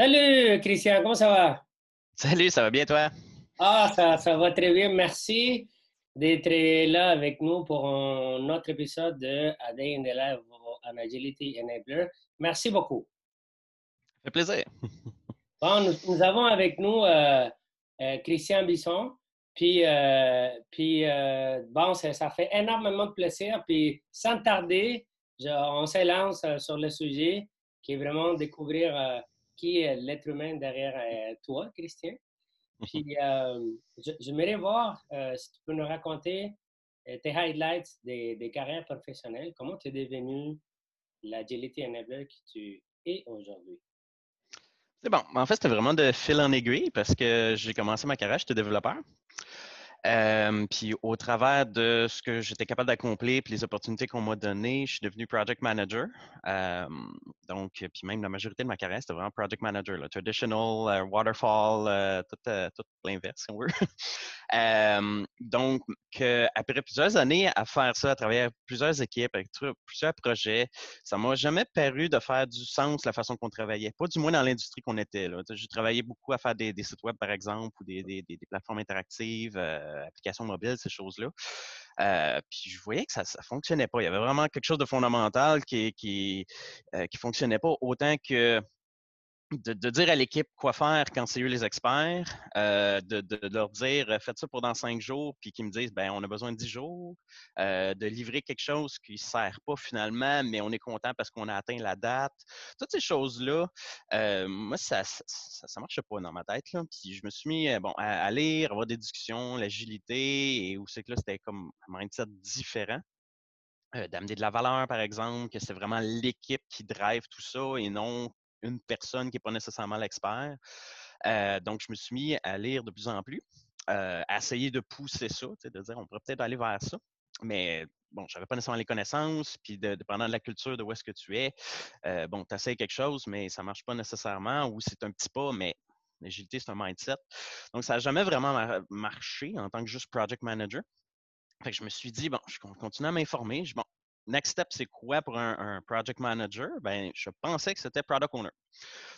Salut Christian, comment ça va? Salut, ça va bien toi? Ah, ça, ça va très bien, merci d'être là avec nous pour un autre épisode de A Day in the Life an Agility Enabler. Merci beaucoup. Ça fait plaisir. Bon, nous, avons avec nous euh, euh, Christian Bisson. Puis, euh, puis bon, ça, ça, fait énormément de plaisir. Puis, sans tarder, on s'élance sur le sujet qui est vraiment découvrir qui est l'être humain derrière toi, Christian. Puis, j'aimerais voir si tu peux nous raconter tes highlights des, des carrières professionnelles. Comment tu es devenu l'agility enabler que tu es aujourd'hui? C'est bon. En fait, c'était vraiment de fil en aiguille parce que j'ai commencé ma carrière, j'étais développeur. Euh, puis au travers de ce que j'étais capable d'accomplir puis les opportunités qu'on m'a données, je suis devenu project manager. Euh, donc, puis même la majorité de ma carrière, c'était vraiment project manager, là, traditional, euh, waterfall, tout, tout l'inverse, si on veut. donc, après plusieurs années à faire ça, à travers plusieurs équipes, avec plusieurs projets, ça m'a jamais paru de faire du sens la façon qu'on travaillait. Pas du moins dans l'industrie qu'on était. J'ai travaillé beaucoup à faire des, sites web, par exemple, ou des, plateformes interactives. Euh, applications mobiles, ces choses-là. Euh, puis je voyais que ça ne fonctionnait pas. Il y avait vraiment quelque chose de fondamental qui qui, euh, fonctionnait pas autant que de, dire à l'équipe quoi faire quand c'est eux les experts, euh, de, leur dire euh, faites ça pendant cinq jours, puis qu'ils me disent ben on a besoin de dix jours, euh, de livrer quelque chose qui ne sert pas finalement, mais on est content parce qu'on a atteint la date. Toutes ces choses-là, moi, ça ne marchait pas dans ma tête. Là. Puis je me suis mis bon, à, lire, à avoir des discussions, l'agilité, et où c'est que là, c'était comme un mindset différent. d'amener de la valeur, par exemple, que c'est vraiment l'équipe qui drive tout ça et non une personne qui n'est pas nécessairement l'expert. Euh, donc, je me suis mis à lire de plus en plus, euh, à essayer de pousser ça, de dire on pourrait peut-être aller vers ça. Mais bon, je n'avais pas nécessairement les connaissances, puis dépendant de la culture de où est-ce que tu es, euh, bon, tu essaies quelque chose, mais ça ne marche pas nécessairement, ou c'est un petit pas, mais l'agilité, c'est un mindset. Donc, ça n'a jamais vraiment marché en tant que juste project manager. Fait que je me suis dit, bon, je continue à m'informer. Bon, next step, c'est quoi pour un, project manager? Ben, je pensais que c'était product owner.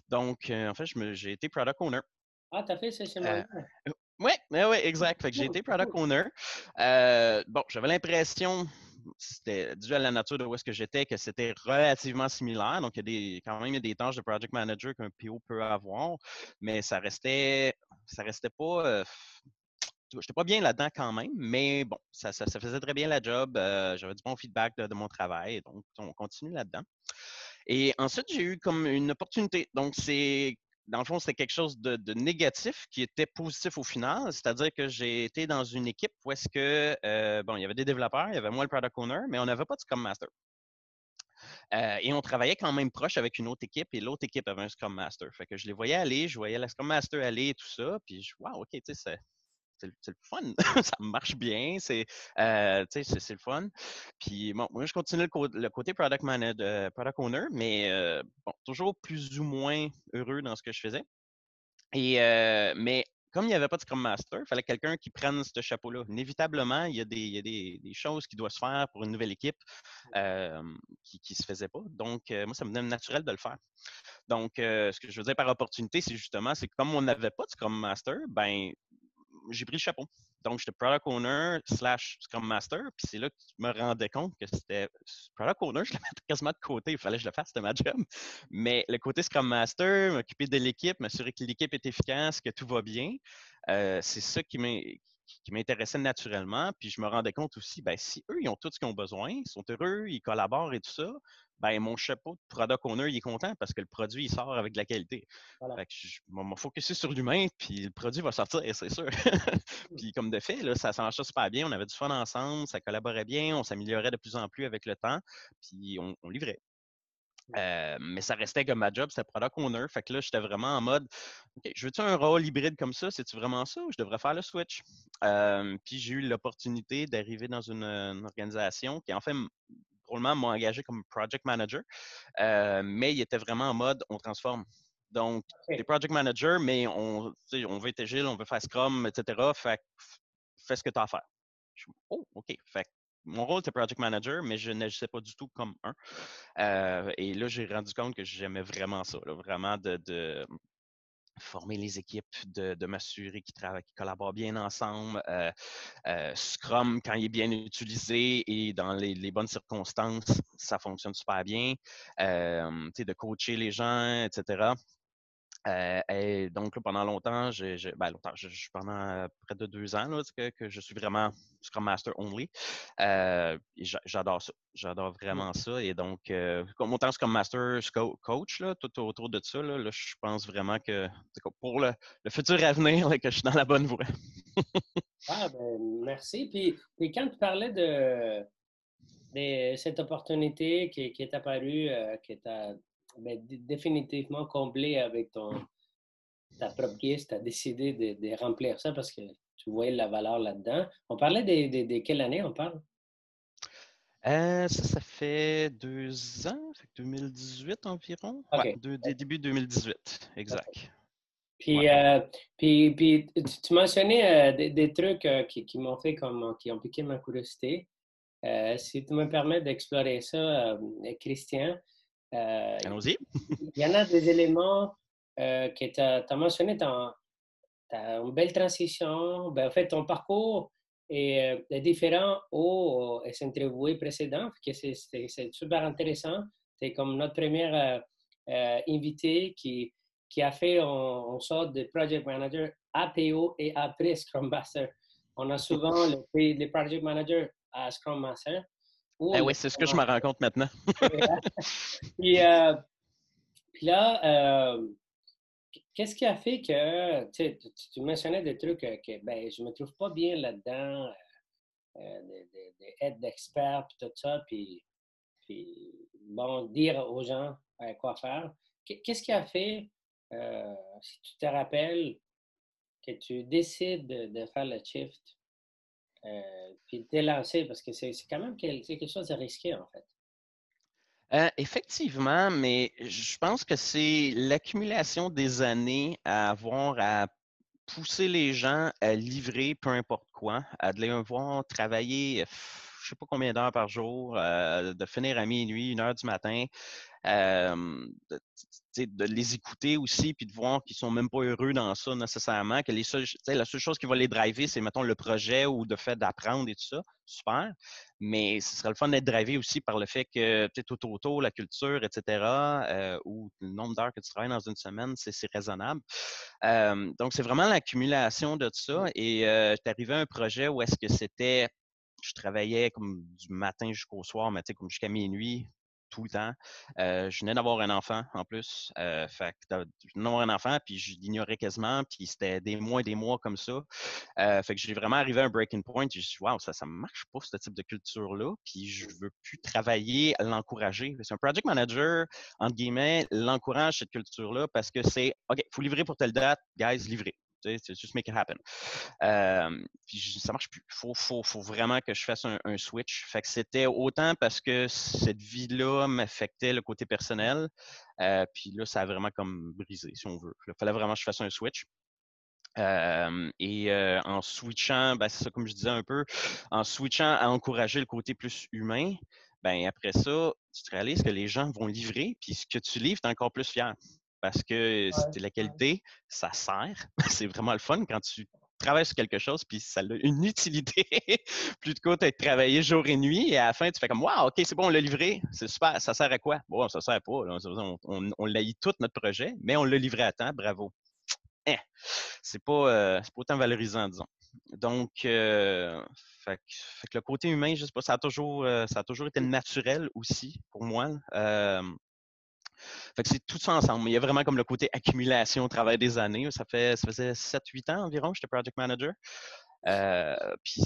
Donc, euh, en fait, j'ai été product owner. Ah, t'as fait c'est chez moi. oui, oui, exact. Fait que j'ai été product owner. Euh, bon, j'avais l'impression, c'était dû à la nature de où est-ce que j'étais, que c'était relativement similaire. Donc, il y a des, quand même il y a des tâches de project manager qu'un PO peut avoir, mais ça restait, ça restait pas. Euh, j'étais pas bien là-dedans quand même, mais bon, ça, faisait très bien la job. Euh, j'avais du bon feedback de, mon travail, donc on continue là-dedans. Et ensuite, j'ai eu comme une opportunité. Donc, c'est dans le fond, c'était quelque chose de, négatif qui était positif au final. C'est-à-dire que j'ai été dans une équipe où est-ce que, euh, bon, il y avait des développeurs, il y avait moi le product owner, mais on n'avait pas de Scrum Master. Euh, et on travaillait quand même proche avec une autre équipe et l'autre équipe avait un Scrum Master. Fait que je les voyais aller, je voyais la Scrum Master aller et tout ça. Puis, je, wow, OK, tu sais, c'est le fun. ça marche bien. C'est euh, le fun. Puis bon, moi, je continue le, côté product, manager, euh, product owner, mais euh, bon, toujours plus ou moins heureux dans ce que je faisais. Et, mais comme il n'y avait pas de Scrum Master, il fallait quelqu'un qui prenne ce chapeau-là. Inévitablement, il y a, des, il y a des, des, choses qui doivent se faire pour une nouvelle équipe qui ne se faisaient pas. Donc, moi, ça me donne naturel de le faire. Donc, ce que je veux dire par opportunité, c'est justement, c'est que comme on n'avait pas de Scrum Master, ben j'ai pris le chapeau. Donc, j'étais product owner slash Scrum Master. Puis c'est là que je me rendais compte que c'était product owner, je le mettais quasiment de côté. Il fallait que je le fasse, c'était ma job. Mais le côté Scrum Master, m'occuper de l'équipe, m'assurer que l'équipe est efficace, que tout va bien, euh, c'est ça qui m'intéressait naturellement. Puis je me rendais compte aussi, ben, si eux, ils ont tout ce qu'ils ont besoin, ils sont heureux, ils collaborent et tout ça, ben, mon chapeau de product owner, il est content parce que le produit, il sort avec de la qualité. Fait que je vais focusé sur l'humain, puis le produit va sortir, c'est sûr. puis comme de fait, là, ça, marchait super bien. On avait du fun ensemble, ça collaborait bien, on s'améliorait de plus en plus avec le temps, puis on, livrait. Euh, mais ça restait comme ma job, c'était product owner. Fait que là, j'étais vraiment en mode, OK, je veux-tu un rôle hybride comme ça? C'est-tu vraiment ça ou je devrais faire le switch? Euh, puis j'ai eu l'opportunité d'arriver dans une, une, organisation qui, en fait, probablement m'a engagé comme project manager, euh, mais il était vraiment en mode on transforme. Donc, okay. es project manager, mais on, on veut être agile, on veut faire Scrum, etc. Fait fais ce que tu as à faire. oh, OK. Fait mon rôle, c'était project manager, mais je n'agissais pas du tout comme un. Euh, et là, j'ai rendu compte que j'aimais vraiment ça, vraiment de, former les équipes, de, m'assurer qu'ils travaillent, qu'ils collaborent bien ensemble. Scrum, quand il est bien utilisé et dans les, bonnes circonstances, ça fonctionne super bien. de coacher les gens, etc. Euh, et donc, pendant longtemps, j'ai, ben, longtemps, je, pendant près de deux ans que, que, je suis vraiment Scrum Master only. Euh, j'adore ça. J'adore mmh. vraiment ça. Et donc, euh, comme autant Scrum Master, coach, là, tout autour de ça, là, je pense vraiment que pour le, futur avenir, que je suis dans la bonne voie. ah, ben, merci. Puis, puis, quand tu parlais de, de cette opportunité qui, qui est apparue, qui est à ben, définitivement comblé avec ton, ta propre pièce, tu as décidé de, remplir ça parce que tu voyais la valeur là-dedans. On parlait de, de, quelle année on parle? Euh, ça, ça fait deux ans, 2018 environ. Okay. début 2018, exact. Puis, euh, puis, puis, tu, mentionnais euh, des, trucs qui, qui m'ont fait comme, qui ont piqué ma curiosité. si tu me permets d'explorer ça, Christian, euh, Allons-y. Il y en a des éléments euh, que tu as, mentionné. Tu as, une belle transition. Ben, en fait, ton parcours est, euh, différent aux, interviews précédents. C'est super intéressant. C'est comme notre première invité qui, qui a fait en, sorte de project manager APO et après Scrum Master. On a souvent les, les project managers à Scrum Master. Eh oui, c'est ce que je me rends compte maintenant. puis, euh, puis, là, euh, qu'est-ce qui a fait que tu, tu mentionnais des trucs que ben, je ne me trouve pas bien là-dedans, euh, des, aides d'experts, puis tout ça, puis, puis, bon, dire aux gens quoi faire. Qu'est-ce qui a fait, si tu te rappelles, que tu décides de faire le shift? Euh, puis t'es lancé parce que c'est quand même quelque chose de risqué, en fait. Euh, effectivement, mais je pense que c'est l'accumulation des années à avoir à pousser les gens à livrer peu importe quoi, à les voir travailler je ne sais pas combien d'heures par jour, euh, de finir à minuit, une heure du matin, de, les écouter aussi, puis de voir qu'ils sont même pas heureux dans ça nécessairement, que les la seule chose qui va les driver, c'est, mettons, le projet ou le fait d'apprendre et tout ça. Super. Mais ce serait le fun d'être drivé aussi par le fait que, peut-être tout autour, la culture, etc., euh, ou le nombre d'heures que tu travailles dans une semaine, c'est, raisonnable. donc, c'est vraiment l'accumulation de ça. Et euh, tu arrivé à un projet où est-ce que c'était je travaillais comme du matin jusqu'au soir, mais comme jusqu'à minuit, tout le temps. Euh, je venais d'avoir un enfant en plus. Euh, fait je venais d'avoir un enfant, puis je l'ignorais quasiment, puis c'était des mois et des mois comme ça. Euh, fait que j'ai vraiment arrivé à un breaking point. Suis dit, wow, ça ne marche pas, ce type de culture-là, puis je veux plus travailler à l'encourager. C'est un project manager, entre guillemets, l'encourage, cette culture-là, parce que c'est, OK, il faut livrer pour telle date, guys, livrer. C'est juste make it happen. Euh, puis ça marche plus. Il faut, vraiment que je fasse un, switch. Fait que c'était autant parce que cette vie-là m'affectait le côté personnel. Euh, puis là, ça a vraiment comme brisé, si on veut. Il fallait vraiment que je fasse un switch. Euh, et en switchant, ben, c'est ça comme je disais un peu, en switchant à encourager le côté plus humain, ben après ça, tu te réalises que les gens vont livrer, puis ce que tu livres, tu es encore plus fier parce que c'était la qualité, ça sert. c'est vraiment le fun quand tu travailles sur quelque chose, puis ça a une utilité plutôt que de travailler jour et nuit, et à la fin, tu fais comme Waouh, OK, c'est bon, on l'a livré, c'est super, ça sert à quoi? Bon, ça sert pas. On, on, l'a eu tout notre projet, mais on l'a livré à temps, bravo. Eh, c'est pas, euh, pas autant valorisant, disons. Donc, euh, fait, que le côté humain, je sais pas, ça a toujours, euh, ça a toujours été naturel aussi pour moi. Fait que c'est tout ça ensemble. Il y a vraiment comme le côté accumulation au travers des années. Ça, fait, ça faisait 7-8 ans environ, j'étais project manager. Euh, puis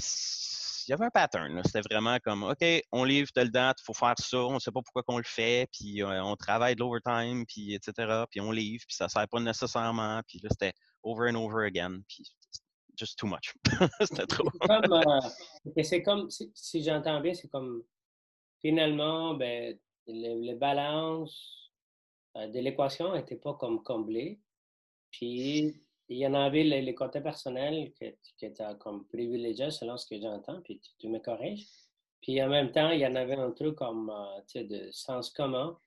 il y avait un pattern. C'était vraiment comme OK, on livre telle date, il faut faire ça, on ne sait pas pourquoi qu'on le fait, puis euh, on travaille de l'overtime, puis etc. Puis on livre, puis ça ne sert pas nécessairement. Puis là, c'était over and over again. Puis just too much. c'était trop. c'est comme, euh, si, si j'entends bien, c'est comme finalement, ben, les balances euh, de l'équation n'était pas comme comblée. Puis, il y en avait les, côtés personnels que, que tu as comme privilégié selon ce que j'entends, puis tu, me corriges. Puis en même temps, il y en avait un truc comme euh, sais, de sens commun.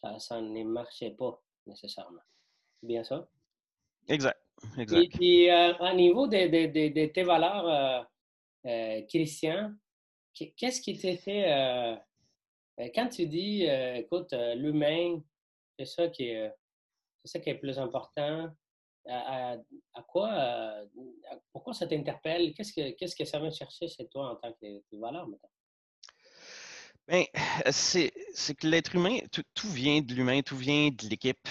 Ça, ça ne marchait pas nécessairement. C'est bien ça? Exact. exact. Et puis, au niveau de, tes valeurs, Christian, qu'est-ce qui t'est fait quand tu dis, écoute, l'humain, c'est ça qui est, c'est ça qui est plus important. À, quoi, pourquoi ça t'interpelle? Qu'est-ce que, qu'est-ce que ça vient chercher chez toi en tant que, valeur maintenant? Bien, c'est, que l'être humain, tout, vient de l'humain, tout vient de l'équipe.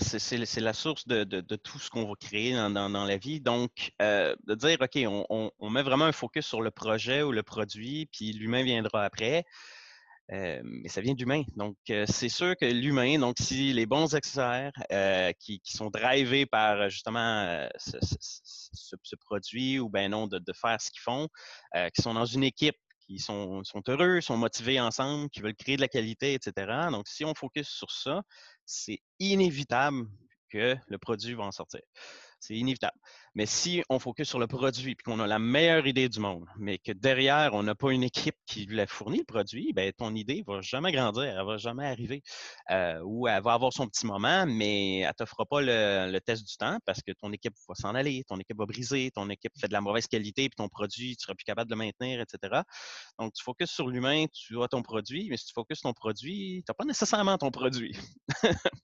c'est, la source de, tout ce qu'on va créer dans, la vie. Donc, de dire, OK, on, on, met vraiment un focus sur le projet ou le produit, puis l'humain viendra après. Euh, mais ça vient d'humain. Donc, euh, c'est sûr que l'humain, donc si les bons experts euh, qui, sont drivés par justement ce, produit ou ben non de, faire ce qu'ils font, qui sont dans une équipe, qui sont, sont, heureux, sont motivés ensemble, qui veulent créer de la qualité, etc. Donc, si on focus sur ça, c'est inévitable que le produit va en sortir. C'est inévitable. Mais si on focus sur le produit et qu'on a la meilleure idée du monde, mais que derrière, on n'a pas une équipe qui lui a fourni le produit, ben ton idée ne va jamais grandir, elle ne va jamais arriver. Euh, ou elle va avoir son petit moment, mais elle ne t'offrira pas le, test du temps parce que ton équipe va s'en aller, ton équipe va briser, ton équipe fait de la mauvaise qualité, puis ton produit, tu ne seras plus capable de le maintenir, etc. Donc, tu focuses sur l'humain, tu as ton produit, mais si tu focuses sur ton produit, tu n'as pas nécessairement ton produit.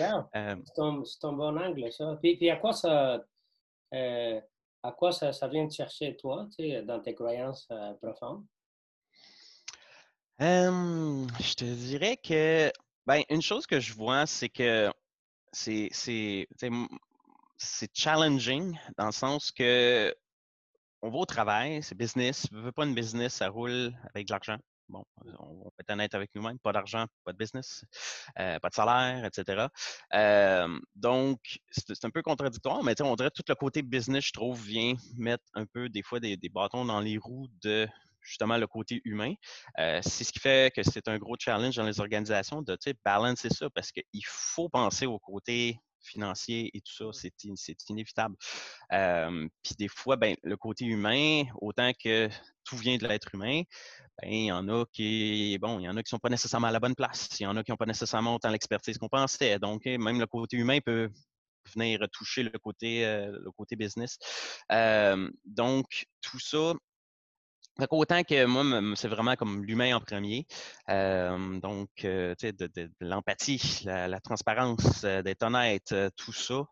Ah, euh, c'est un, bon angle, ça. puis à quoi ça euh, à quoi ça, vient de chercher, toi, dans tes croyances euh, profondes? je te dirais que, ben, une chose que je vois, c'est que c'est challenging dans le sens que on va au travail, c'est business. Si veut pas une business, ça roule avec de l'argent. Bon, on va être honnête avec nous-mêmes, pas d'argent, pas de business, euh, pas de salaire, etc. Euh, donc, c'est un peu contradictoire, mais on dirait que tout le côté business, je trouve, vient mettre un peu des fois des, bâtons dans les roues de justement le côté humain. Euh, c'est ce qui fait que c'est un gros challenge dans les organisations de balancer ça parce qu'il faut penser au côté financier et tout ça, c'est inévitable. Puis des fois, ben, le côté humain, autant que tout vient de l'être humain, ben, il y en a qui, bon, il y en a qui sont pas nécessairement à la bonne place. Il y en a qui n'ont pas nécessairement autant l'expertise qu'on pensait. Donc, eh, même le côté humain peut venir toucher le côté, euh, le côté business. donc, tout ça, autant que moi, c'est vraiment comme l'humain en premier. donc, tu sais, de, l'empathie, la, transparence, d'être honnête, tout ça.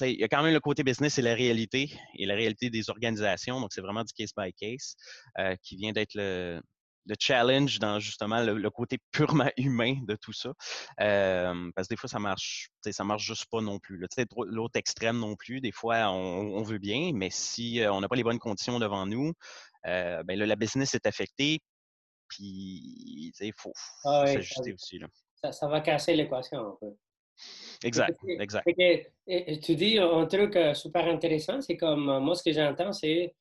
il y a quand même le côté business et la réalité, et la réalité des organisations. Donc, c'est vraiment du case by case qui vient d'être le, challenge dans justement le, côté purement humain de tout ça. parce que des fois, ça marche, ça marche juste pas non plus. L'autre extrême non plus, des fois, on, on veut bien, mais si on n'a pas les bonnes conditions devant nous, euh, ben là, la business est affectée, puis il faut, ah s'ajuster aussi. Là. Ça, va casser l'équation un peu. Exact, exact. tu dis un truc super intéressant, c'est comme moi, ce que j'entends, c'est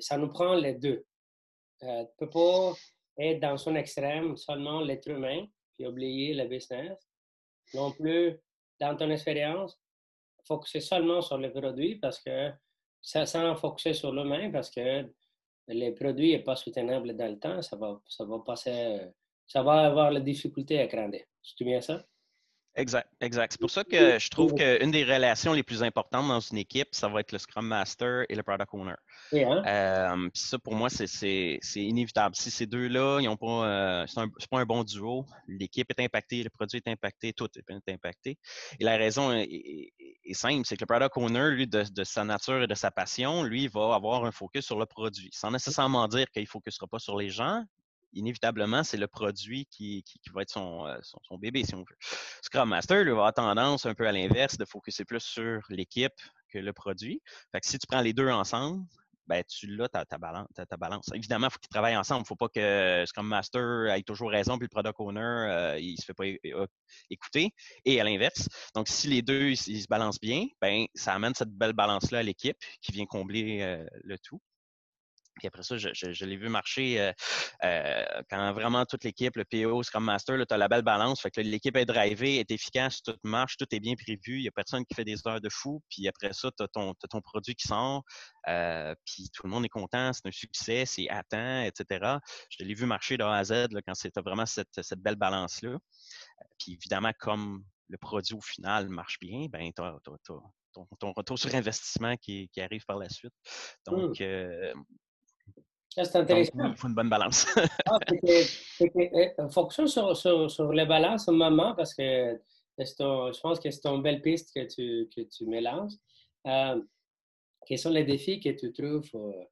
ça nous prend les deux. Tu ne peux pas être dans son extrême seulement l'être humain, puis oublier le business. Non plus, dans ton expérience, focuser seulement sur le produit parce que ça, sans focuser sur l'humain parce que les produits n'est pas soutenable dans le temps, ça va, ça va passer, ça va avoir la difficulté à grandir. C'est bien ça? Exact, exact. C'est pour ça que je trouve qu'une des relations les plus importantes dans une équipe, ça va être le Scrum Master et le Product Owner. Hein? Euh, puis ça, pour moi, c'est inévitable. Si ces deux-là, ils ont pas, euh, c'est pas un bon duo, l'équipe est impactée, le produit est impacté, tout est impacté. Et la raison est, simple, c'est que le Product Owner, lui, de, sa nature et de sa passion, lui, va avoir un focus sur le produit, sans nécessairement dire qu'il ne focusera pas sur les gens, inévitablement, c'est le produit qui, va être euh, son, bébé, si on veut. Scrum Master, lui, va avoir tendance un peu à l'inverse de focuser plus sur l'équipe que le produit. Fait que si tu prends les deux ensemble, ben, tu l'as, ta, ta, balance, ta, balance. Évidemment, il faut qu'ils travaillent ensemble. Il ne faut pas que Scrum Master ait toujours raison, puis le Product Owner, euh, il ne se fait pas écouter. Et à l'inverse. Donc, si les deux, ils, se balancent bien, ben, ça amène cette belle balance-là à l'équipe qui vient combler euh, le tout. Puis après ça, je, l'ai vu marcher euh, euh, quand vraiment toute l'équipe, le PO, Scrum Master, tu as la belle balance. Fait que l'équipe est drivée, est efficace, tout marche, tout est bien prévu. Il n'y a personne qui fait des heures de fou. Puis après ça, tu as, ton produit qui sort. Euh, puis tout le monde est content, c'est un succès, c'est temps, etc. Je l'ai vu marcher de A à Z là, quand c'était vraiment cette, cette belle balance-là. Puis évidemment, comme le produit au final marche bien, ben, tu as, ton, retour sur investissement qui, arrive par la suite. Donc, mmh. euh, c'est intéressant. il faut une bonne balance. ah, fonctionne sur, sur, sur les balances au moment parce que je pense que c'est une belle piste que tu, que tu mélanges. Euh, quels sont les défis que tu trouves euh,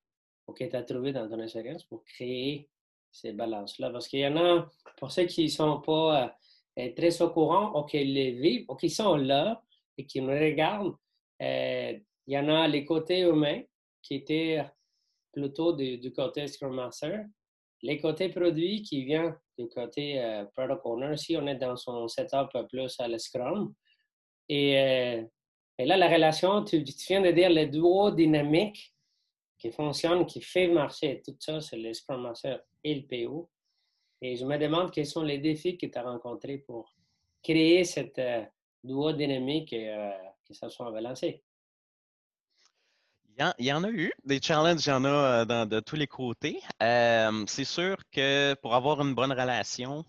ou que tu as trouvé dans ton expérience pour créer ces balances-là? Parce qu'il y en a, pour ceux qui ne sont pas euh, très au courant ou qui les vivent ou qui sont là et qui nous regardent, il y en a les côtés humains qui étaient plutôt du, côté Scrum Master. Les côtés produits qui viennent du côté euh, Product Owner, si on est dans son setup plus à la Scrum. Et, euh, là, la relation, tu, viens de dire le duo dynamique qui fonctionne, qui fait marcher tout ça, c'est le Scrum Master et le PO. Et je me demande quels sont les défis que tu as rencontrés pour créer cette euh, duo dynamique et que ça soit balancé. Il y, en, a eu des challenges, il y en a euh, de tous les côtés. Euh, c'est sûr que pour avoir une bonne relation,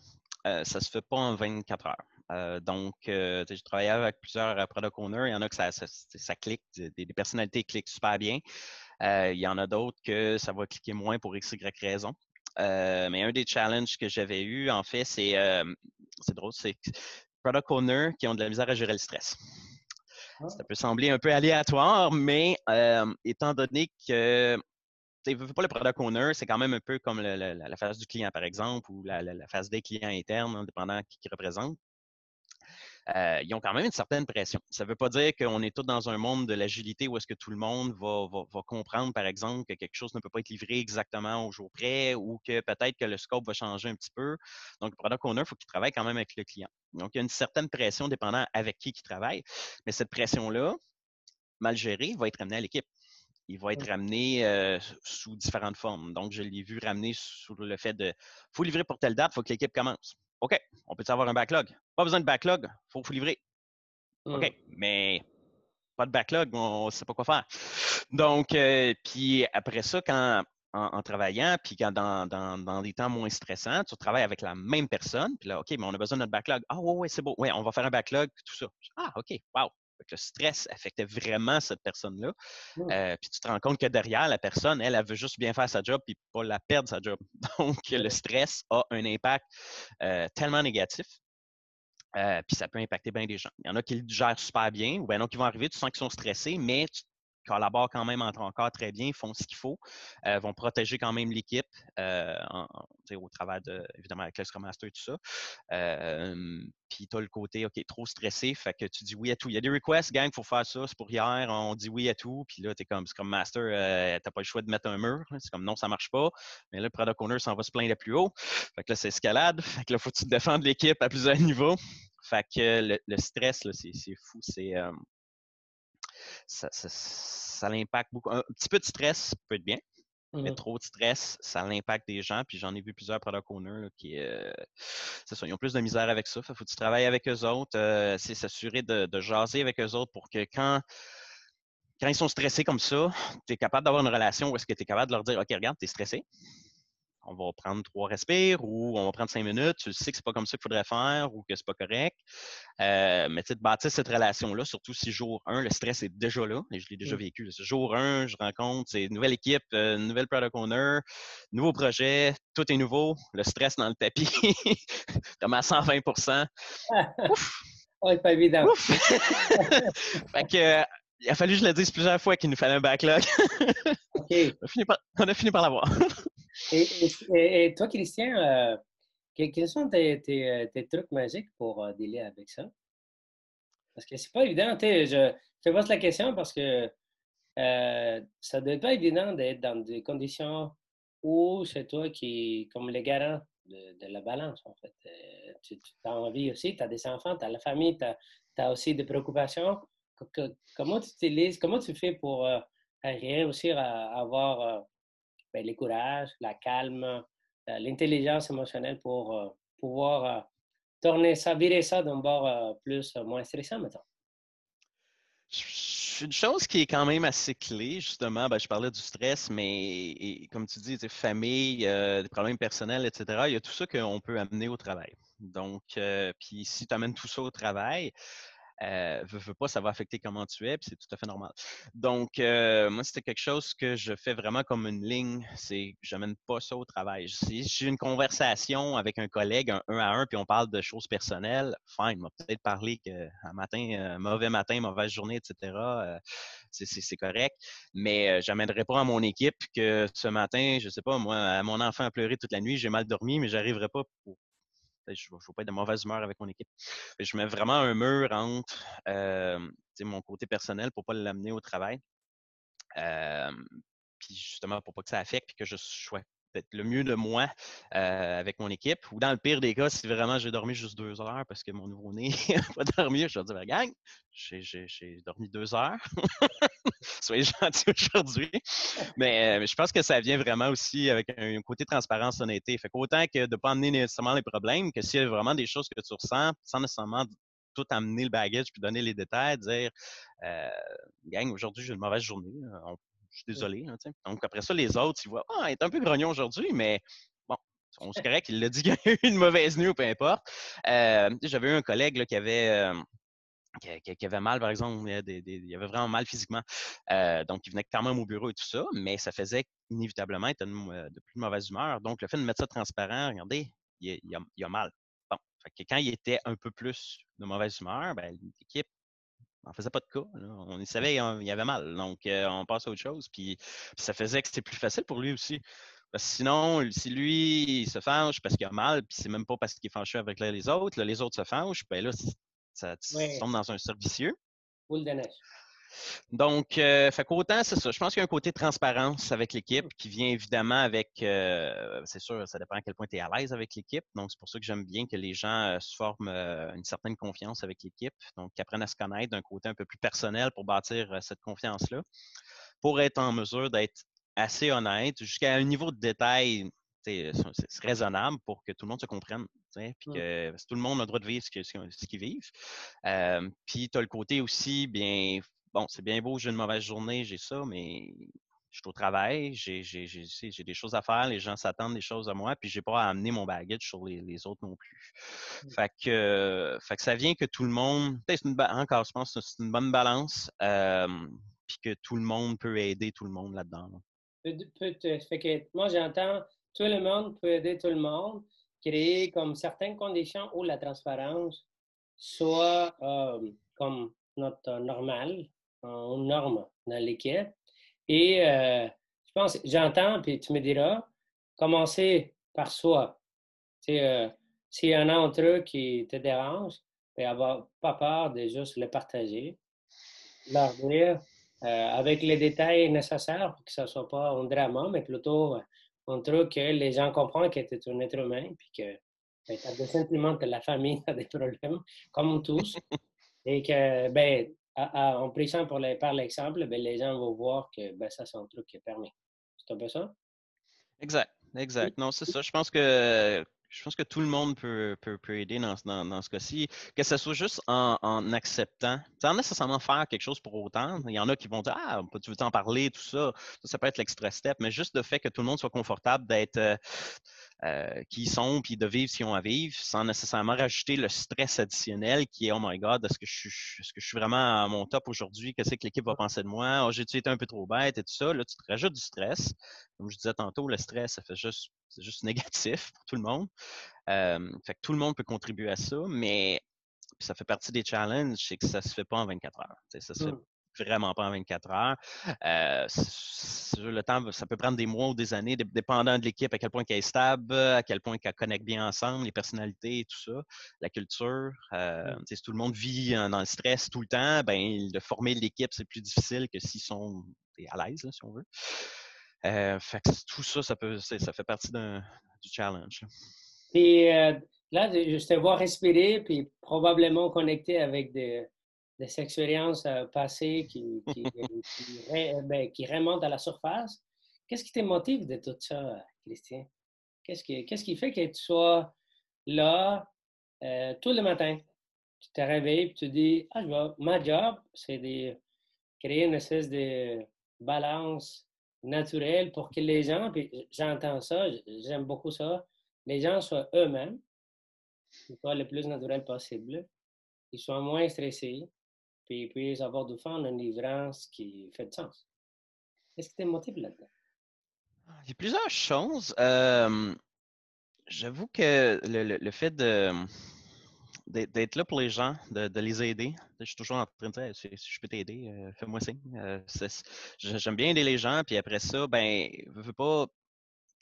euh, ça ne se fait pas en 24 heures. donc, j'ai travaillé avec plusieurs product owners. Il y en a que ça, clique, des, personnalités cliquent super bien. il y en a d'autres que ça va cliquer moins pour x, y raison. mais un des challenges que j'avais eu, en fait, c'est c'est drôle, c'est product owners qui ont de la misère à gérer le stress. Ah. Ça peut sembler un peu aléatoire, mais euh, étant donné que tu pas le product owner, c'est quand même un peu comme la, phase du client, par exemple, ou la, phase des clients internes, dépendant qui, qui représente. Euh, ils ont quand même une certaine pression. Ça ne veut pas dire qu'on est tous dans un monde de l'agilité où est-ce que tout le monde va, comprendre, par exemple, que quelque chose ne peut pas être livré exactement au jour près ou que peut-être que le scope va changer un petit peu. Donc, le product owner, il faut qu'il travaille quand même avec le client. Donc, il y a une certaine pression dépendant avec qui il travaille. Mais cette pression-là, mal gérée, va être amenée à l'équipe il va être ramené euh, sous différentes formes. Donc, je l'ai vu ramener sous le fait de faut livrer pour telle date, il faut que l'équipe commence. OK, on peut avoir un backlog? Pas besoin de backlog, il faut, vous livrer. OK, mmh. mais pas de backlog, on ne sait pas quoi faire. Donc, euh, puis après ça, quand en, travaillant, puis quand dans, dans, des temps moins stressants, tu travailles avec la même personne, puis là, OK, mais on a besoin de notre backlog. Ah, ouais, ouais, c'est beau. Ouais, on va faire un backlog, tout ça. Ah, OK, wow le stress affectait vraiment cette personne-là. Mmh. Euh, puis tu te rends compte que derrière, la personne, elle, elle veut juste bien faire sa job puis pas la perdre sa job. Donc, le stress a un impact euh, tellement négatif. Euh, puis ça peut impacter bien des gens. Il y en a qui le gèrent super bien, ou bien non, qui vont arriver, tu sens qu'ils sont stressés, mais tu collaborent quand même entre encore très bien, font ce qu'il faut, euh, vont protéger quand même l'équipe euh, au travers de, évidemment, avec le Scrum Master et tout ça. puis tu as le côté, OK, trop stressé, fait que tu dis oui à tout. Il y a des requests, gang, il faut faire ça, c'est pour hier, on dit oui à tout, puis là, tu es comme Scrum Master, euh, tu n'as pas le choix de mettre un mur. C'est comme non, ça marche pas. Mais là, le Product Owner s'en va se plaindre plus haut. Fait que là, c'est escalade. Fait que là, faut que tu défendre l'équipe à plusieurs niveaux. Fait que le, stress, c'est fou. C'est ça, ça, l'impacte beaucoup. Un petit peu de stress peut être bien, mais mmh trop de stress, ça l'impacte des gens. Puis j'en ai vu plusieurs product owners qui, euh, ça, ils ont plus de misère avec ça. Il faut que tu travailles avec eux autres. Euh, c'est s'assurer de, de, jaser avec eux autres pour que quand, quand ils sont stressés comme ça, tu es capable d'avoir une relation où est-ce que tu es capable de leur dire OK, regarde, tu es stressé on va prendre trois respires ou on va prendre cinq minutes. Tu sais que c'est pas comme ça qu'il faudrait faire ou que c'est pas correct. Euh, mais tu sais, de bâtir cette relation-là, surtout si jour 1, le stress est déjà là, et je l'ai déjà vécu. Jour 1, je rencontre, c'est une nouvelle équipe, euh, nouvelle product owner, nouveau projet, tout est nouveau, le stress dans le tapis, comme à 120% Ouf! Oh, pas évident. fait que, il a fallu que je le dise plusieurs fois qu'il nous fallait un backlog. on a fini par l'avoir. Et, toi, Christian, euh, quels sont tes, trucs magiques pour euh, dealer avec ça? Parce que c'est pas évident. Je, te pose la question parce que euh, ça doit pas être évident d'être dans des conditions où c'est toi qui, comme le garant de, la balance, en fait. tu, as envie aussi, tu as des enfants, tu as la famille, tu as, aussi des préoccupations. comment tu utilises, comment tu fais pour réussir à avoir ben, le courage, la calme, euh, l'intelligence émotionnelle pour euh, pouvoir euh, tourner ça, virer ça d'un bord plus, moins stressant, maintenant. Une chose qui est quand même assez clé, justement, ben, je parlais du stress, mais comme tu dis, famille, des problèmes personnels, etc., il y a tout ça qu'on peut amener au travail. Donc, puis si tu amènes tout ça au travail, euh, pas, ça va affecter comment tu es, puis c'est tout à fait normal. Donc, euh, moi, c'était quelque chose que je fais vraiment comme une ligne, c'est que j'amène pas ça au travail. Si j'ai une conversation avec un collègue, un, un à un, puis on parle de choses personnelles, fine, on va peut-être parler qu'un matin, euh, mauvais matin, mauvaise journée, etc., euh, c'est correct, mais j'amènerai pas à mon équipe que ce matin, je sais pas, moi, mon enfant a pleuré toute la nuit, j'ai mal dormi, mais j'arriverai pas pour je ne veux pas être de mauvaise humeur avec mon équipe. Je mets vraiment un mur entre mon côté personnel pour ne pas l'amener au travail. Puis justement, pour pas que ça affecte, puis que je sois peut-être le mieux de moi euh, avec mon équipe. Ou dans le pire des cas, si vraiment j'ai dormi juste deux heures parce que mon nouveau-né n'a pas dormi, je vais dire, gang, j'ai dormi deux heures. Soyez gentils aujourd'hui. Mais euh, je pense que ça vient vraiment aussi avec un, côté transparence, honnêteté. Fait qu'autant que de ne pas amener nécessairement les problèmes, que s'il y a vraiment des choses que tu ressens, sans nécessairement tout amener le bagage puis donner les détails, dire euh, gang, aujourd'hui j'ai une mauvaise journée je suis désolé. Hein, Donc, après ça, les autres, ils voient, ah, il est un peu grognon aujourd'hui, mais bon, c'est correct, il l'a dit qu'il a eu une mauvaise nuit ou peu importe. Euh, j'avais eu un collègue qui avait. Euh, qui, avait mal, par exemple, il, avait vraiment mal physiquement. Euh, donc, il venait quand même au bureau et tout ça, mais ça faisait inévitablement être de plus mauvaise humeur. Donc, le fait de mettre ça transparent, regardez, il, a, a, mal. Bon, quand il était un peu plus de mauvaise humeur, ben, l'équipe on faisait pas de cas. On savait qu'il y avait mal. Donc, euh, on passe à autre chose. Puis, ça faisait que c'était plus facile pour lui aussi. Parce que sinon, si lui, il se fâche parce qu'il a mal, puis c'est même pas parce qu'il est fâché avec les autres, les autres se fâchent, ben là, ça, tombe dans un servicieux. Boule de neige. Donc, euh, fait qu'autant, c'est ça. Je pense qu'il y a un côté transparence avec l'équipe qui vient évidemment avec, euh, c'est sûr, ça dépend à quel point tu es à l'aise avec l'équipe. Donc, c'est pour ça que j'aime bien que les gens euh, se forment euh, une certaine confiance avec l'équipe. Donc, qu'ils apprennent à se connaître d'un côté un peu plus personnel pour bâtir cette confiance-là, pour être en mesure d'être assez honnête jusqu'à un niveau de détail c'est raisonnable pour que tout le monde se comprenne. Puis mmh. que tout le monde a le droit de vivre ce qu'ils vivent. puis tu as le côté aussi, bien, bon, c'est bien beau, j'ai une mauvaise journée, j'ai ça, mais je suis au travail, j'ai des choses à faire, les gens s'attendent des choses à moi, puis j'ai pas à amener mon baggage sur les, autres non plus. Mmh. Fait, que, fait que ça vient que tout le monde, une, encore, je pense que c'est une bonne balance, puis que tout le monde peut aider tout le monde là-dedans. fait que moi, j'entends tout le monde peut aider tout le monde, créer comme certaines conditions où la transparence soit comme notre normal, une norme dans l'équipe. Et euh, je pense, j'entends, puis tu me diras, commencer par soi. Euh, S'il y en a entre eux qui te dérange, et ben, avoir pas peur de juste le partager, leur dire euh, avec les détails nécessaires pour que ce ne soit pas un drama, mais plutôt un truc que les gens comprennent que tu es un être humain, puis que ben, tu as des sentiments que la famille a des problèmes, comme tous, et que, ben, en les, par l'exemple, ben, les gens vont voir que ben, ça, c'est un truc qui est permis. C'est un peu ça? Exact, exact. Non, c'est ça. Je pense que je pense que tout le monde peut, aider dans, ce cas-ci, que ce soit juste en, acceptant, sans nécessairement faire quelque chose pour autant. Il y en a qui vont dire Ah, tu veux t'en parler, tout ça. ça. peut être l'extra step, mais juste le fait que tout le monde soit confortable d'être euh, euh, qui sont, puis de vivre qu'ils ont à vivre, sans nécessairement rajouter le stress additionnel qui est Oh my God, est-ce que je suis, est-ce que je suis vraiment à mon top aujourd'hui? Qu'est-ce que l'équipe va penser de moi? Oh, j'ai-tu été un peu trop bête et tout ça? Là, tu te rajoutes du stress. Comme je disais tantôt, le stress, ça fait juste, c'est juste négatif pour tout le monde. Euh, fait que tout le monde peut contribuer à ça, mais ça fait partie des challenges, c'est que ça se fait pas en 24 heures. Ça se fait mmh vraiment pas en 24 heures. Euh, le temps, ça peut prendre des mois ou des années, dépendant de l'équipe, à quel point elle est stable, à quel point elle connecte bien ensemble, les personnalités et tout ça, la culture. Euh, si tout le monde vit dans le stress tout le temps, ben, de former l'équipe, c'est plus difficile que s'ils sont à l'aise, si on veut. Euh, fait tout ça, ça, peut, ça fait partie du challenge. Et là, je te vois respirer, puis probablement connecter avec des, des expériences euh, passées qui, qui, ben, qui, remontent à la surface. Qu'est-ce qui te motive de tout ça, Christian? Qu'est-ce qui, qu'est-ce qui fait que tu sois là euh, tous les matins? Tu te réveilles et tu dis, ah, je ma job, c'est de créer une espèce de balance naturelle pour que les gens, puis j'entends ça, j'aime beaucoup ça, les gens soient eux-mêmes, soit le plus naturel possible, qu'ils soient moins stressés, puis puissent avoir du fun en livrant ce qui fait de sens. Qu'est-ce qui te motive là-dedans? Il y a plusieurs choses. Euh, j'avoue que le, fait de d'être là pour les gens, de, les aider. Je suis toujours en train de dire, si, je peux t'aider, euh, fais-moi signe. Euh, j'aime bien aider les gens, puis après ça, ben, pas,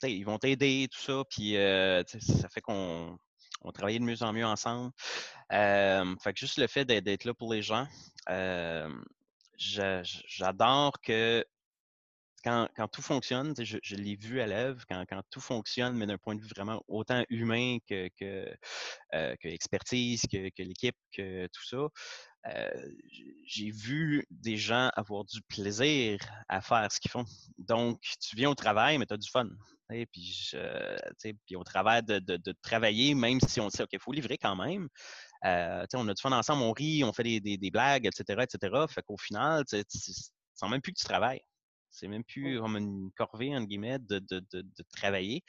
ils vont t'aider, tout ça, puis ça fait qu'on on travaille de mieux en mieux ensemble. fait que juste le fait d'être là pour les gens, j'adore que quand, tout fonctionne, je, l'ai vu à l'œuvre, quand, tout fonctionne, mais d'un point de vue vraiment autant humain que, que, euh, expertise, que, l'équipe, que tout ça, euh, j'ai vu des gens avoir du plaisir à faire ce qu'ils font. Donc, tu viens au travail, mais tu as du fun. Et puis, puis au travail de, travailler, même si on sait, OK, il faut livrer quand même. Euh, on a du fun ensemble, on rit, on fait des, des blagues, etc., etc. Fait qu'au final, tu sens même plus que tu travailles. C'est même plus comme une corvée, entre guillemets, de, travailler.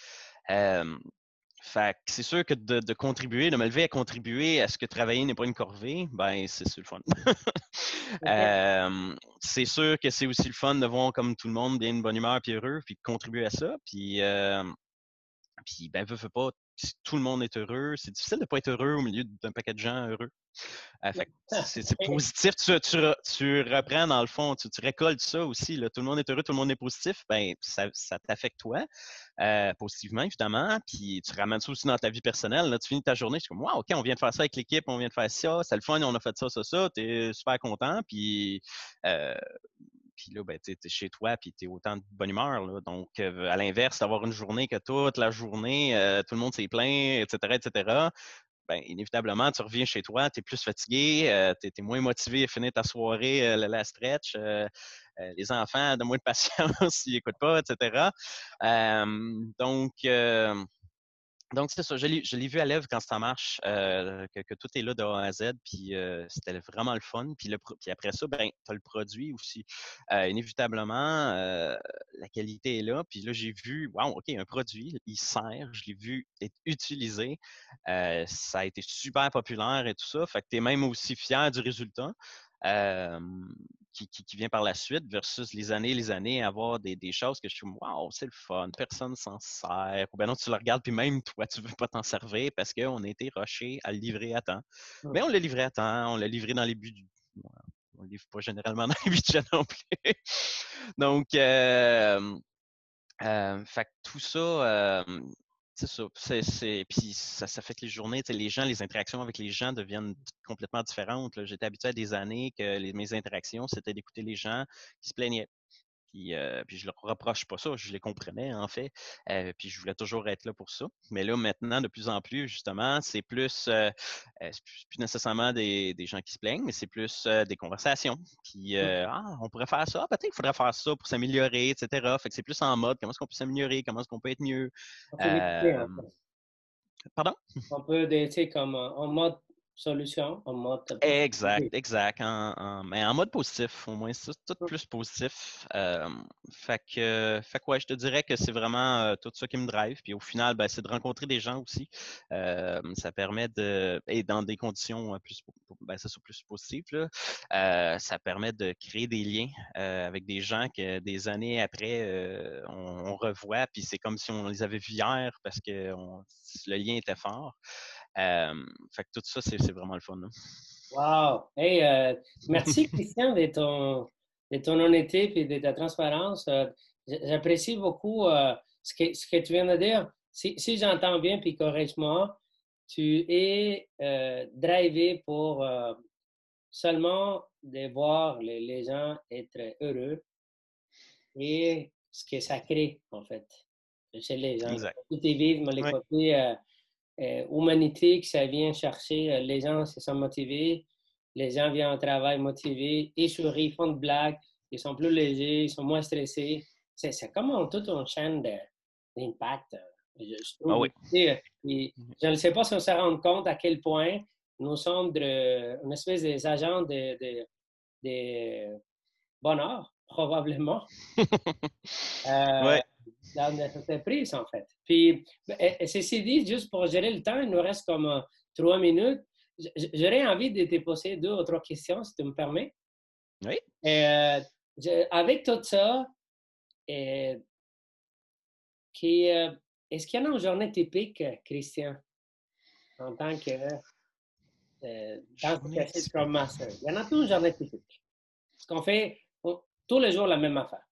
Fait c'est sûr que de, contribuer, de me lever à contribuer à ce que travailler n'est pas une corvée, ben c'est le fun. c'est sûr que c'est aussi le fun de voir comme tout le monde bien de bonne humeur puis heureux, puis contribuer à ça. Puis, puis ben, veux pas, si tout le monde est heureux, c'est difficile de ne pas être heureux au milieu d'un paquet de gens heureux. Euh, c'est positif. Tu, tu, reprends dans le fond, tu, récoltes ça aussi. Là. Tout le monde est heureux, tout le monde est positif. Ben, ça, t'affecte toi, euh, positivement évidemment. Puis tu ramènes ça aussi dans ta vie personnelle. Là, tu finis ta journée, tu es comme, wow, OK, on vient de faire ça avec l'équipe, on vient de faire ça, c'est le fun, on a fait ça, ça, ça. Tu es super content. Puis. Euh, puis là, ben, tu es chez toi, puis tu es autant de bonne humeur. Donc, à l'inverse, d'avoir une journée que toute la journée, tout le monde s'est plaint, etc., etc., ben, inévitablement, tu reviens chez toi, tu es plus fatigué, tu es, moins motivé à finir ta soirée, la, stretch. les enfants, de moins de patience, ils n'écoutent pas, etc. donc, donc, c'est ça. Je l'ai vu à l'œuvre quand ça marche, euh, que, tout est là de A à Z, puis euh, c'était vraiment le fun. Puis, après ça, ben, tu as le produit aussi. Euh, inévitablement, la qualité est là. Puis là, j'ai vu, wow, OK, un produit, il sert, je l'ai vu être utilisé. ça a été super populaire et tout ça. Fait que tu es même aussi fier du résultat qui, qui, vient par la suite versus les années les années avoir des, des choses que je suis Wow, c'est le fun, personne s'en sert. Ou bien non, tu le regardes, puis même toi, tu ne veux pas t'en servir parce qu'on a été rushé à le livrer à temps. Mais on l'a livré à temps, on l'a livré dans les buts du. On ne livre pas généralement dans les budgets non plus. Donc, euh, euh, fait tout ça, euh, c'est ça. Puis ça, ça, fait que les journées, les gens, les interactions avec les gens deviennent complètement différentes. J'étais habitué à des années que mes interactions, c'était d'écouter les gens qui se plaignaient. Puis, euh, puis je leur reproche pas ça, je les comprenais en fait. Euh, puis je voulais toujours être là pour ça. Mais là, maintenant, de plus en plus, justement, c'est plus, euh, plus nécessairement des, des, gens qui se plaignent, mais c'est plus des conversations. Puis mmh. ah, on pourrait faire ça, peut-être qu'il faudrait faire ça pour s'améliorer, etc. Fait que c'est plus en mode comment est-ce qu'on peut s'améliorer, comment est-ce qu'on peut être mieux? Pardon? On peut, tu comme en mode solution en mode. Exact, exact. En, mais en mode positif, au moins, c'est tout plus positif. fait que, fait je te dirais que c'est vraiment euh, tout ça qui me drive. Puis au final, ben, c'est de rencontrer des gens aussi. ça permet de. Et dans des conditions plus, ben, ça, plus positives, ça permet de créer des liens avec des gens que des années après, on, revoit. Puis c'est comme si on les avait vus hier parce que le lien était fort fait que tout ça, c'est vraiment le fun. Wow! Hey, euh, merci Christian de ton, de ton honnêteté et de ta transparence. Euh, j'apprécie beaucoup euh, ce, que, ce que tu viens de dire. Si, si j'entends bien, puis correctement, tu es drivé pour seulement de voir les, les, gens être heureux et ce que ça crée, en fait, chez les gens. Exact. Côté vivre, les côtés euh, humanité que ça vient chercher. Euh, les gens se sont motivés, les gens viennent au travail motivés, ils sourient, font de blagues, ils sont plus légers, ils sont moins stressés. C'est comme toute une chaîne d'impact. Euh, je, ah oui. je ne sais pas si on se rend compte à quel point nous sommes une espèce des agents de, de, de bonheur, probablement. euh, dans notre entreprise, en fait. Puis, ceci dit, juste pour gérer le temps, il nous reste comme trois minutes. J'aurais envie de te poser deux ou trois questions, si tu me permets. Oui. Euh, avec tout ça, euh, euh, est-ce qu'il y en a une journée typique, Christian, en tant que dans le Scrum Master? Il y en a une journée typique. Est-ce qu'on fait tous les jours la même affaire?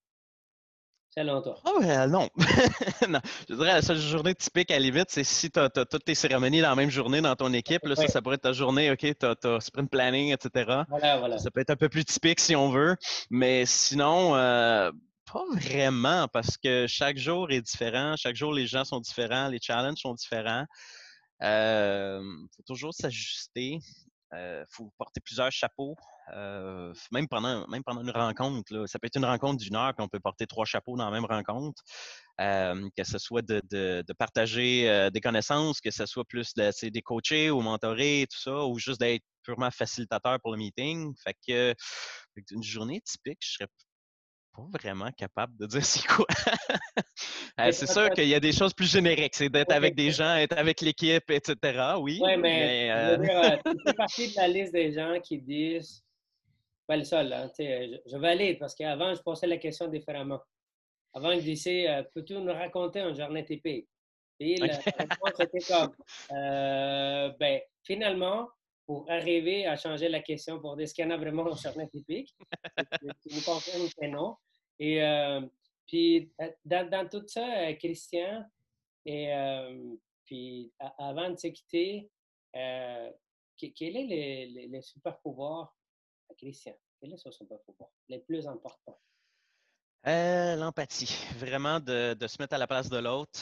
Selon toi? Oh, non. non. Je dirais la seule journée typique à la limite, c'est si tu as, toutes tes cérémonies dans la même journée dans ton équipe. Là, Ça, ça pourrait être ta journée, OK, tu as, sprint planning, etc. Voilà, voilà. Ça peut être un peu plus typique si on veut. Mais sinon, euh, pas vraiment, parce que chaque jour est différent. Chaque jour, les gens sont différents, les challenges sont différents. Il euh, faut toujours s'ajuster. Il euh, faut porter plusieurs chapeaux. Euh, même, pendant, même pendant une rencontre, ça peut être une rencontre d'une heure, puis on peut porter trois chapeaux dans la même rencontre. Euh, que ce soit de, partager des connaissances, que ce soit plus de, des coachés ou mentorer, tout ça, ou juste d'être purement facilitateur pour le meeting. Fait que, une journée typique, je serais vraiment capable de dire c'est quoi. Euh, c'est sûr qu'il y a des choses plus génériques, c'est d'être avec des gens, être avec l'équipe, etc. Oui. Oui, mais, euh... euh tu partie de la liste des gens qui disent pas le seul, hein, je, vais aller parce qu'avant, je posais la question différemment. Avant, je disais euh, Peux-tu nous raconter une journée typique? Et la réponse était comme ben, finalement, pour arriver à changer la question pour dire ce qu'il y en a vraiment une journée typique, tu me confirmes que non. Et euh, puis, euh, dans, tout ça, euh, Christian, et puis avant de se quitter, quel est le, super pouvoir Christian? Quel est son super pouvoir, le plus important? L'empathie, vraiment de, se mettre à la place de l'autre.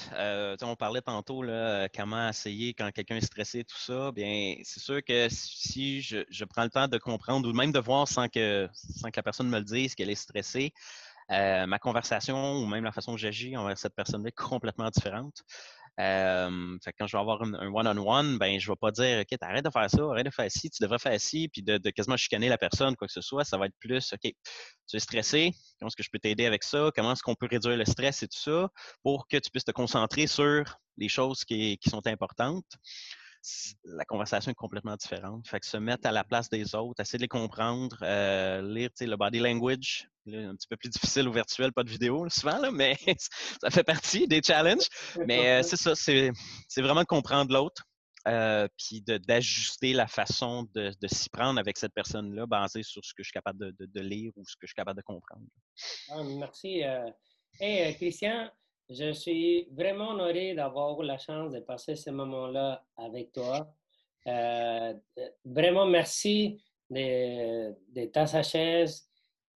on parlait tantôt là, comment essayer quand quelqu'un est stressé, tout ça. Bien, c'est sûr que si je, prends le temps de comprendre ou même de voir sans que, la personne me le dise qu'elle est stressée, euh, ma conversation ou même la façon que j'agis envers cette personne-là est complètement différente. Euh, fait quand je vais avoir un one-on-one, ben je vais pas dire OK, arrête de faire ça, arrête de faire ci, tu devrais faire ci, puis de, quasiment chicaner la personne, quoi que ce soit. Ça va être plus OK, tu es stressé, comment est-ce que je peux t'aider avec ça? Comment est-ce qu'on peut réduire le stress et tout ça pour que tu puisses te concentrer sur les choses qui, qui sont importantes la conversation est complètement différente. Fait que se mettre à la place des autres, essayer de les comprendre, euh, lire le body language, un petit peu plus difficile au virtuel, pas de vidéo souvent, là, mais ça fait partie des challenges. Mais euh, c'est ça, c'est vraiment de comprendre l'autre. Euh, puis d'ajuster la façon de, s'y prendre avec cette personne-là, basée sur ce que je suis capable de, lire ou ce que je suis capable de comprendre. Ah, merci. Hey, Christian, je suis vraiment honoré d'avoir eu la chance de passer ce moment-là avec toi. Euh, vraiment merci de, de ta sagesse,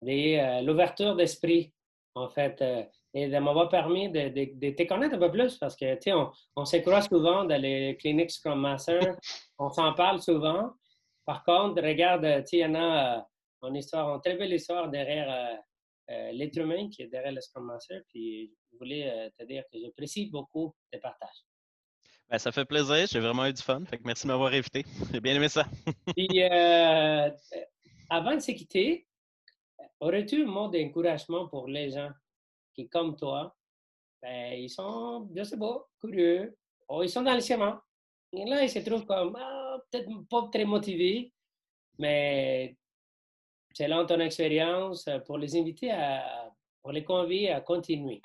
de euh, l'ouverture d'esprit, en fait, euh, et de m'avoir permis de, te connaître un peu plus parce que, tu sais, on, on se souvent dans les cliniques Scrum Master, on s'en parle souvent. Par contre, regarde, tu il y en a une histoire, une très belle histoire derrière euh, l'être humain qui est derrière le Scrum Master. Puis je voulais euh, te dire que j'apprécie beaucoup tes partages. Ben, ça fait plaisir. J'ai vraiment eu du fun. Fait que merci de m'avoir invité. J'ai bien aimé ça. Puis, euh, avant de se quitter, aurais-tu un mot d'encouragement pour les gens qui, comme toi, ben, ils sont, je sais pas, curieux, ou ils sont dans le chemin. Et là, ils se trouvent comme, ah, peut-être pas très motivés, mais selon ton expérience, euh, pour les inviter à, pour les convier à continuer?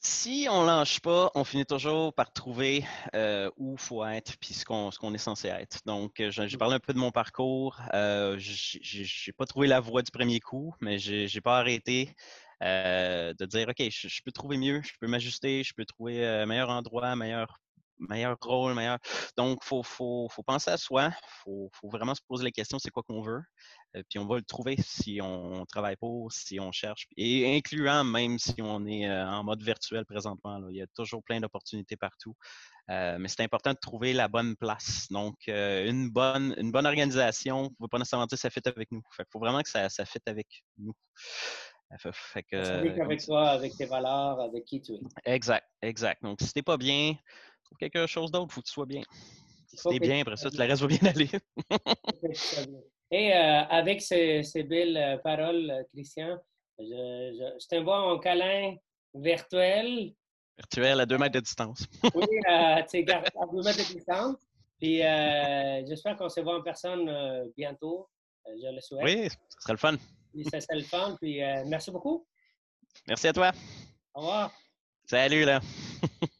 Si on ne lâche pas, on finit toujours par trouver euh, où il faut être puis ce qu'on est censé être. Donc, euh, j'ai mm. parlé un peu de mon parcours. Euh, je n'ai pas trouvé la voie du premier coup, mais je n'ai pas arrêté de dire, OK, je, peux trouver mieux, je peux m'ajuster, je peux trouver un meilleur endroit, meilleur meilleur rôle, meilleur. Donc, il faut, faut, faut, penser à soi. Il faut, faut, vraiment se poser la question c'est quoi qu'on veut. Euh, puis on va le trouver si on travaille pour, si on cherche. Et incluant même si on est euh, en mode virtuel présentement. Il y a toujours plein d'opportunités partout. Euh, mais c'est important de trouver la bonne place. Donc, une, bonne, une bonne organisation ne veut pas nécessairement dire que ça fait avec nous. Il faut vraiment que ça, ça fit avec nous. Fait, que, avec toi, avec tes valeurs, avec qui tu es. Exact, exact. Donc, si t'es pas bien, trouve quelque chose d'autre, il faut que tu sois bien. Si t'es bien, après ça, le reste va bien aller. Et euh, avec ces, belles euh, paroles, euh, Christian, je, je, je t'envoie un câlin virtuel Virtuel à deux mètres de distance. oui, euh, tu sais, à deux mètres de distance. Puis euh, j'espère qu'on se voit en personne euh, bientôt. Je le souhaite. Oui, ce serait le fun. Puis ça serait le fun. Puis merci beaucoup. Merci à toi. Au revoir. Salut là.